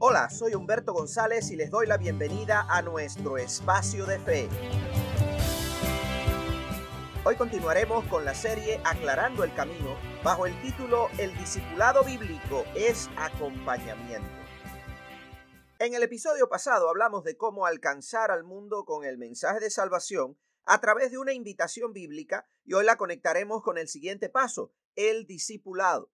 Hola, soy Humberto González y les doy la bienvenida a nuestro espacio de fe. Hoy continuaremos con la serie Aclarando el Camino bajo el título El discipulado bíblico es acompañamiento. En el episodio pasado hablamos de cómo alcanzar al mundo con el mensaje de salvación a través de una invitación bíblica y hoy la conectaremos con el siguiente paso, el discipulado.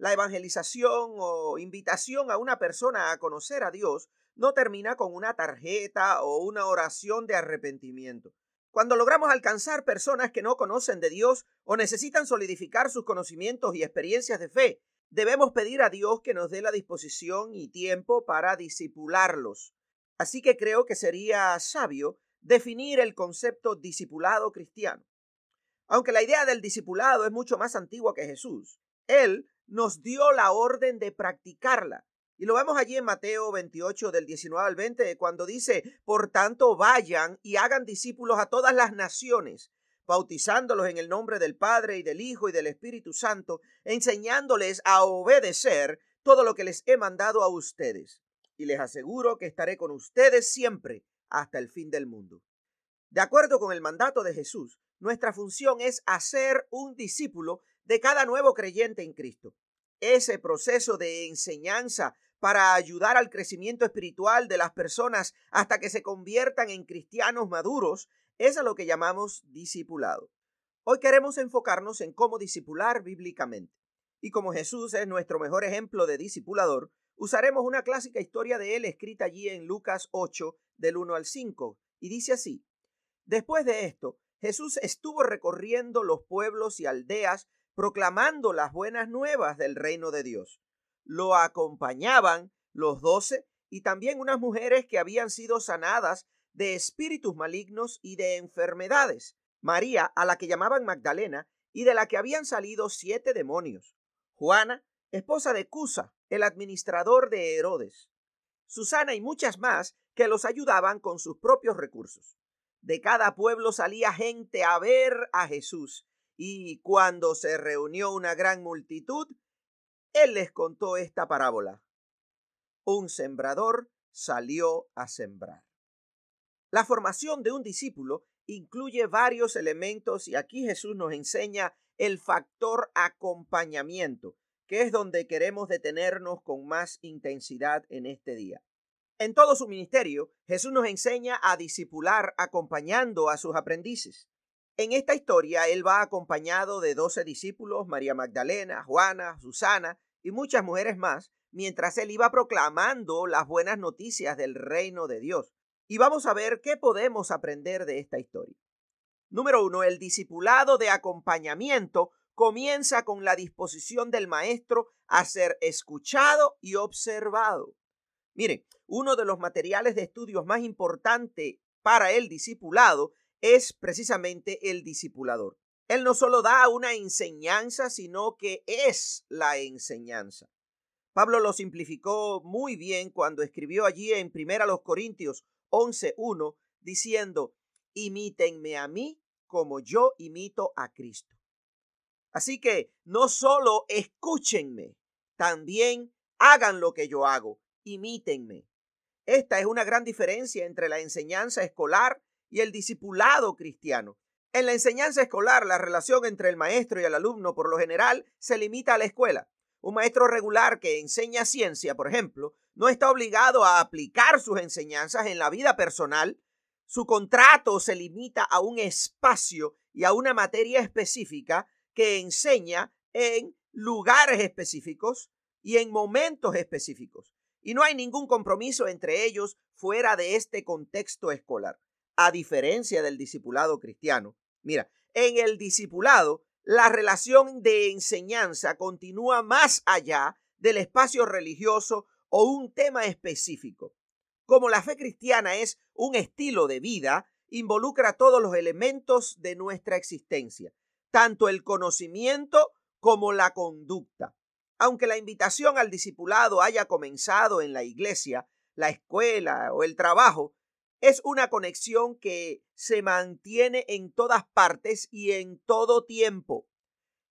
La evangelización o invitación a una persona a conocer a Dios no termina con una tarjeta o una oración de arrepentimiento. Cuando logramos alcanzar personas que no conocen de Dios o necesitan solidificar sus conocimientos y experiencias de fe, debemos pedir a Dios que nos dé la disposición y tiempo para disipularlos. Así que creo que sería sabio definir el concepto discipulado cristiano. Aunque la idea del discipulado es mucho más antigua que Jesús, Él nos dio la orden de practicarla. Y lo vemos allí en Mateo 28 del 19 al 20, cuando dice, por tanto, vayan y hagan discípulos a todas las naciones, bautizándolos en el nombre del Padre y del Hijo y del Espíritu Santo, enseñándoles a obedecer todo lo que les he mandado a ustedes. Y les aseguro que estaré con ustedes siempre hasta el fin del mundo. De acuerdo con el mandato de Jesús, nuestra función es hacer un discípulo de cada nuevo creyente en Cristo. Ese proceso de enseñanza para ayudar al crecimiento espiritual de las personas hasta que se conviertan en cristianos maduros es a lo que llamamos discipulado. Hoy queremos enfocarnos en cómo discipular bíblicamente. Y como Jesús es nuestro mejor ejemplo de discipulador, usaremos una clásica historia de él escrita allí en Lucas 8 del 1 al 5, y dice así, Después de esto, Jesús estuvo recorriendo los pueblos y aldeas proclamando las buenas nuevas del reino de Dios. Lo acompañaban los doce y también unas mujeres que habían sido sanadas de espíritus malignos y de enfermedades. María, a la que llamaban Magdalena, y de la que habían salido siete demonios. Juana, esposa de Cusa, el administrador de Herodes. Susana y muchas más que los ayudaban con sus propios recursos. De cada pueblo salía gente a ver a Jesús y cuando se reunió una gran multitud, él les contó esta parábola. Un sembrador salió a sembrar. La formación de un discípulo incluye varios elementos y aquí Jesús nos enseña el factor acompañamiento, que es donde queremos detenernos con más intensidad en este día. En todo su ministerio, Jesús nos enseña a discipular acompañando a sus aprendices. En esta historia, él va acompañado de doce discípulos, María Magdalena, Juana, Susana y muchas mujeres más, mientras él iba proclamando las buenas noticias del reino de Dios. Y vamos a ver qué podemos aprender de esta historia. Número uno, el discipulado de acompañamiento comienza con la disposición del maestro a ser escuchado y observado. Miren, uno de los materiales de estudios más importantes para el discipulado es precisamente el discipulador. Él no solo da una enseñanza, sino que es la enseñanza. Pablo lo simplificó muy bien cuando escribió allí en Primera los Corintios 11:1 diciendo, "Imítenme a mí como yo imito a Cristo." Así que no solo escúchenme, también hagan lo que yo hago, imítenme. Esta es una gran diferencia entre la enseñanza escolar y el discipulado cristiano. En la enseñanza escolar, la relación entre el maestro y el alumno por lo general se limita a la escuela. Un maestro regular que enseña ciencia, por ejemplo, no está obligado a aplicar sus enseñanzas en la vida personal. Su contrato se limita a un espacio y a una materia específica que enseña en lugares específicos y en momentos específicos. Y no hay ningún compromiso entre ellos fuera de este contexto escolar a diferencia del discipulado cristiano. Mira, en el discipulado, la relación de enseñanza continúa más allá del espacio religioso o un tema específico. Como la fe cristiana es un estilo de vida, involucra todos los elementos de nuestra existencia, tanto el conocimiento como la conducta. Aunque la invitación al discipulado haya comenzado en la iglesia, la escuela o el trabajo, es una conexión que se mantiene en todas partes y en todo tiempo.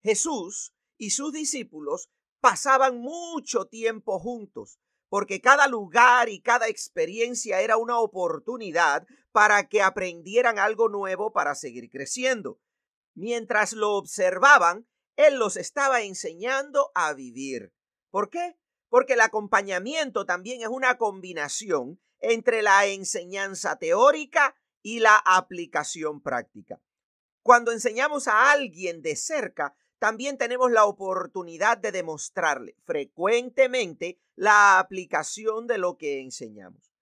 Jesús y sus discípulos pasaban mucho tiempo juntos, porque cada lugar y cada experiencia era una oportunidad para que aprendieran algo nuevo para seguir creciendo. Mientras lo observaban, Él los estaba enseñando a vivir. ¿Por qué? Porque el acompañamiento también es una combinación entre la enseñanza teórica y la aplicación práctica. Cuando enseñamos a alguien de cerca, también tenemos la oportunidad de demostrarle frecuentemente la aplicación de lo que enseñamos.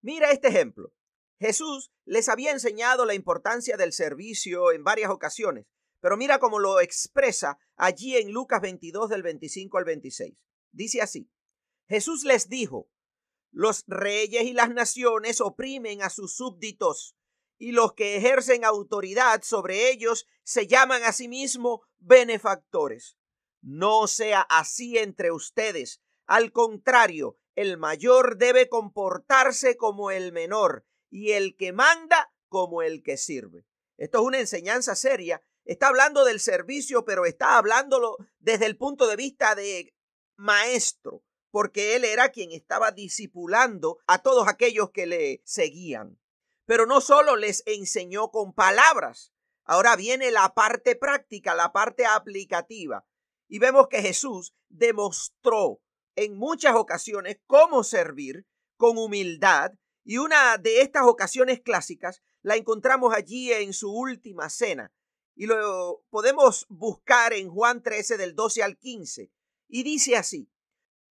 Mira este ejemplo. Jesús les había enseñado la importancia del servicio en varias ocasiones, pero mira cómo lo expresa allí en Lucas 22 del 25 al 26. Dice así, Jesús les dijo, los reyes y las naciones oprimen a sus súbditos y los que ejercen autoridad sobre ellos se llaman a sí mismos benefactores. No sea así entre ustedes. Al contrario, el mayor debe comportarse como el menor y el que manda como el que sirve. Esto es una enseñanza seria. Está hablando del servicio, pero está hablándolo desde el punto de vista de maestro, porque él era quien estaba discipulando a todos aquellos que le seguían. Pero no solo les enseñó con palabras, ahora viene la parte práctica, la parte aplicativa. Y vemos que Jesús demostró en muchas ocasiones cómo servir con humildad. Y una de estas ocasiones clásicas la encontramos allí en su última cena. Y lo podemos buscar en Juan 13 del 12 al 15. Y dice así,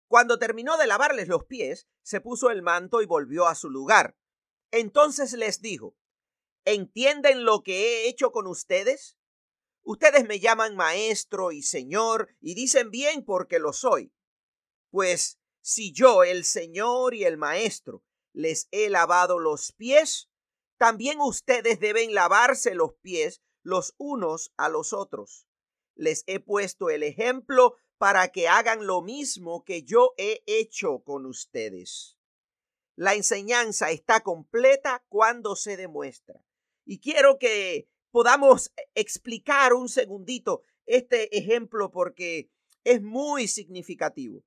cuando terminó de lavarles los pies, se puso el manto y volvió a su lugar. Entonces les dijo, ¿entienden lo que he hecho con ustedes? Ustedes me llaman maestro y señor y dicen bien porque lo soy. Pues si yo, el señor y el maestro, les he lavado los pies, también ustedes deben lavarse los pies los unos a los otros. Les he puesto el ejemplo para que hagan lo mismo que yo he hecho con ustedes. La enseñanza está completa cuando se demuestra. Y quiero que podamos explicar un segundito este ejemplo porque es muy significativo.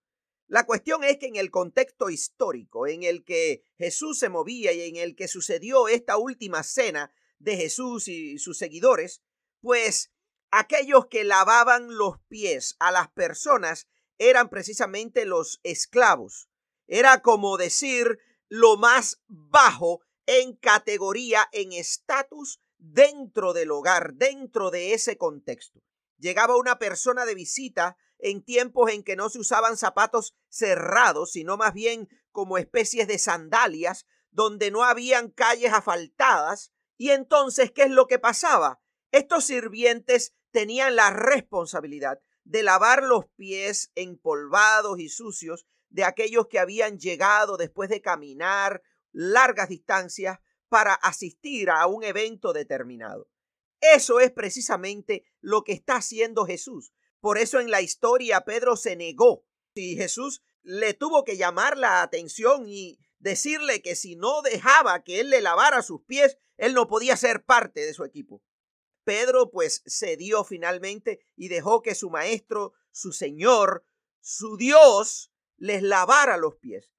La cuestión es que en el contexto histórico en el que Jesús se movía y en el que sucedió esta última cena de Jesús y sus seguidores, pues aquellos que lavaban los pies a las personas eran precisamente los esclavos. Era como decir lo más bajo en categoría, en estatus dentro del hogar, dentro de ese contexto. Llegaba una persona de visita en tiempos en que no se usaban zapatos cerrados, sino más bien como especies de sandalias, donde no habían calles asfaltadas. Y entonces, ¿qué es lo que pasaba? Estos sirvientes tenían la responsabilidad de lavar los pies empolvados y sucios de aquellos que habían llegado después de caminar largas distancias para asistir a un evento determinado. Eso es precisamente lo que está haciendo Jesús. Por eso en la historia Pedro se negó. Y Jesús le tuvo que llamar la atención y decirle que si no dejaba que él le lavara sus pies, él no podía ser parte de su equipo. Pedro pues cedió finalmente y dejó que su maestro, su Señor, su Dios, les lavara los pies.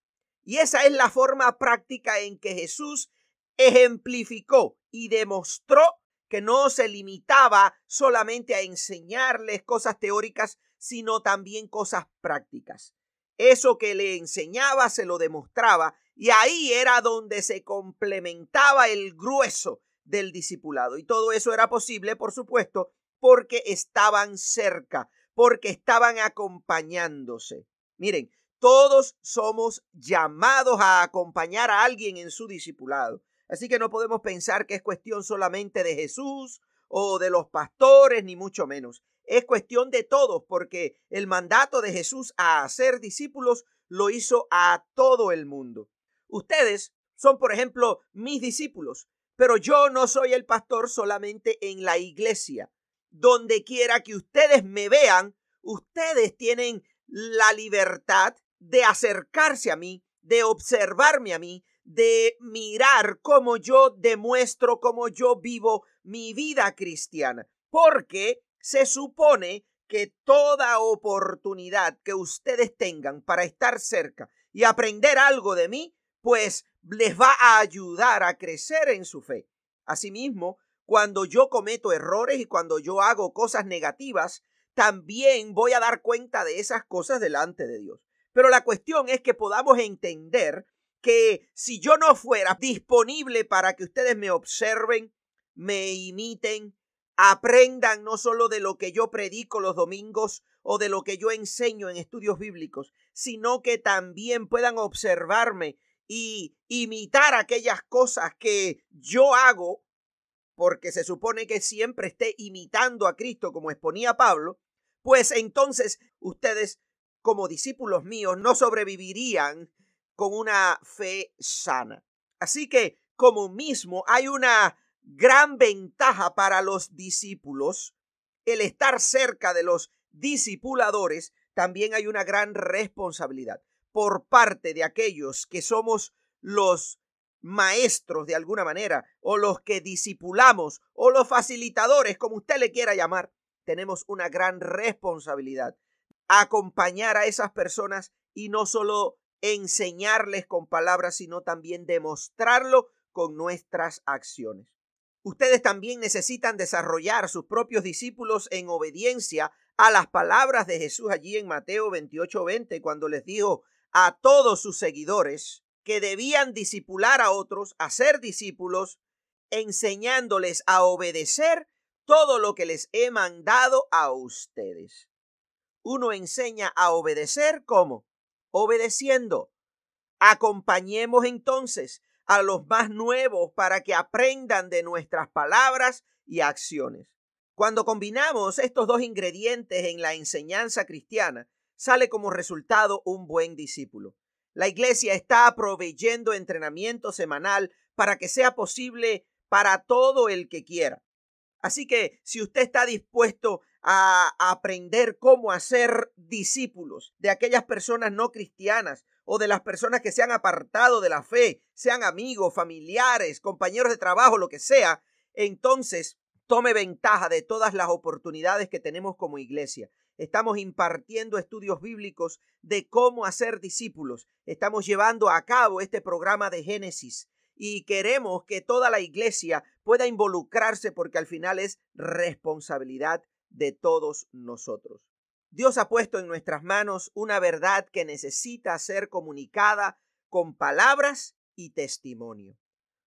Y esa es la forma práctica en que Jesús ejemplificó y demostró que no se limitaba solamente a enseñarles cosas teóricas, sino también cosas prácticas. Eso que le enseñaba se lo demostraba y ahí era donde se complementaba el grueso del discipulado. Y todo eso era posible, por supuesto, porque estaban cerca, porque estaban acompañándose. Miren, todos somos llamados a acompañar a alguien en su discipulado. Así que no podemos pensar que es cuestión solamente de Jesús o de los pastores, ni mucho menos. Es cuestión de todos, porque el mandato de Jesús a hacer discípulos lo hizo a todo el mundo. Ustedes son, por ejemplo, mis discípulos, pero yo no soy el pastor solamente en la iglesia. Donde quiera que ustedes me vean, ustedes tienen la libertad de acercarse a mí, de observarme a mí, de mirar cómo yo demuestro, cómo yo vivo mi vida cristiana. Porque se supone que toda oportunidad que ustedes tengan para estar cerca y aprender algo de mí, pues les va a ayudar a crecer en su fe. Asimismo, cuando yo cometo errores y cuando yo hago cosas negativas, también voy a dar cuenta de esas cosas delante de Dios. Pero la cuestión es que podamos entender que si yo no fuera disponible para que ustedes me observen, me imiten, aprendan no solo de lo que yo predico los domingos o de lo que yo enseño en estudios bíblicos, sino que también puedan observarme y imitar aquellas cosas que yo hago, porque se supone que siempre esté imitando a Cristo como exponía Pablo, pues entonces ustedes como discípulos míos no sobrevivirían con una fe sana. Así que como mismo hay una gran ventaja para los discípulos el estar cerca de los discipuladores, también hay una gran responsabilidad por parte de aquellos que somos los maestros de alguna manera, o los que discipulamos, o los facilitadores, como usted le quiera llamar, tenemos una gran responsabilidad. Acompañar a esas personas y no solo enseñarles con palabras, sino también demostrarlo con nuestras acciones. Ustedes también necesitan desarrollar sus propios discípulos en obediencia a las palabras de Jesús allí en Mateo 28:20, cuando les dijo a todos sus seguidores que debían discipular a otros, a ser discípulos, enseñándoles a obedecer todo lo que les he mandado a ustedes. Uno enseña a obedecer como obedeciendo. Acompañemos entonces a los más nuevos para que aprendan de nuestras palabras y acciones. Cuando combinamos estos dos ingredientes en la enseñanza cristiana, sale como resultado un buen discípulo. La iglesia está proveyendo entrenamiento semanal para que sea posible para todo el que quiera. Así que si usted está dispuesto a aprender cómo hacer discípulos de aquellas personas no cristianas o de las personas que se han apartado de la fe, sean amigos, familiares, compañeros de trabajo, lo que sea, entonces tome ventaja de todas las oportunidades que tenemos como iglesia. Estamos impartiendo estudios bíblicos de cómo hacer discípulos. Estamos llevando a cabo este programa de Génesis y queremos que toda la iglesia pueda involucrarse porque al final es responsabilidad de todos nosotros. Dios ha puesto en nuestras manos una verdad que necesita ser comunicada con palabras y testimonio.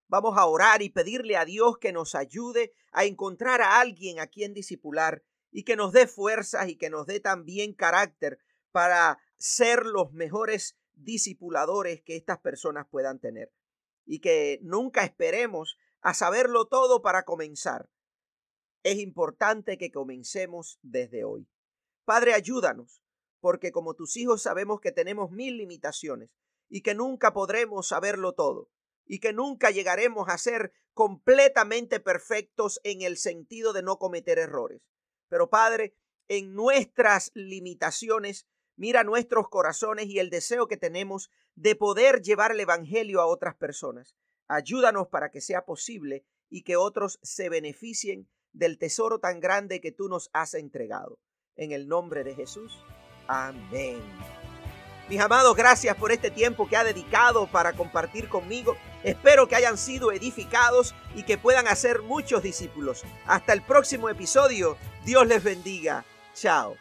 Vamos a orar y pedirle a Dios que nos ayude a encontrar a alguien a quien disipular y que nos dé fuerzas y que nos dé también carácter para ser los mejores discipuladores que estas personas puedan tener. Y que nunca esperemos a saberlo todo para comenzar. Es importante que comencemos desde hoy. Padre, ayúdanos, porque como tus hijos sabemos que tenemos mil limitaciones y que nunca podremos saberlo todo y que nunca llegaremos a ser completamente perfectos en el sentido de no cometer errores. Pero Padre, en nuestras limitaciones, mira nuestros corazones y el deseo que tenemos de poder llevar el Evangelio a otras personas. Ayúdanos para que sea posible y que otros se beneficien del tesoro tan grande que tú nos has entregado. En el nombre de Jesús. Amén. Mis amados, gracias por este tiempo que ha dedicado para compartir conmigo. Espero que hayan sido edificados y que puedan hacer muchos discípulos. Hasta el próximo episodio. Dios les bendiga. Chao.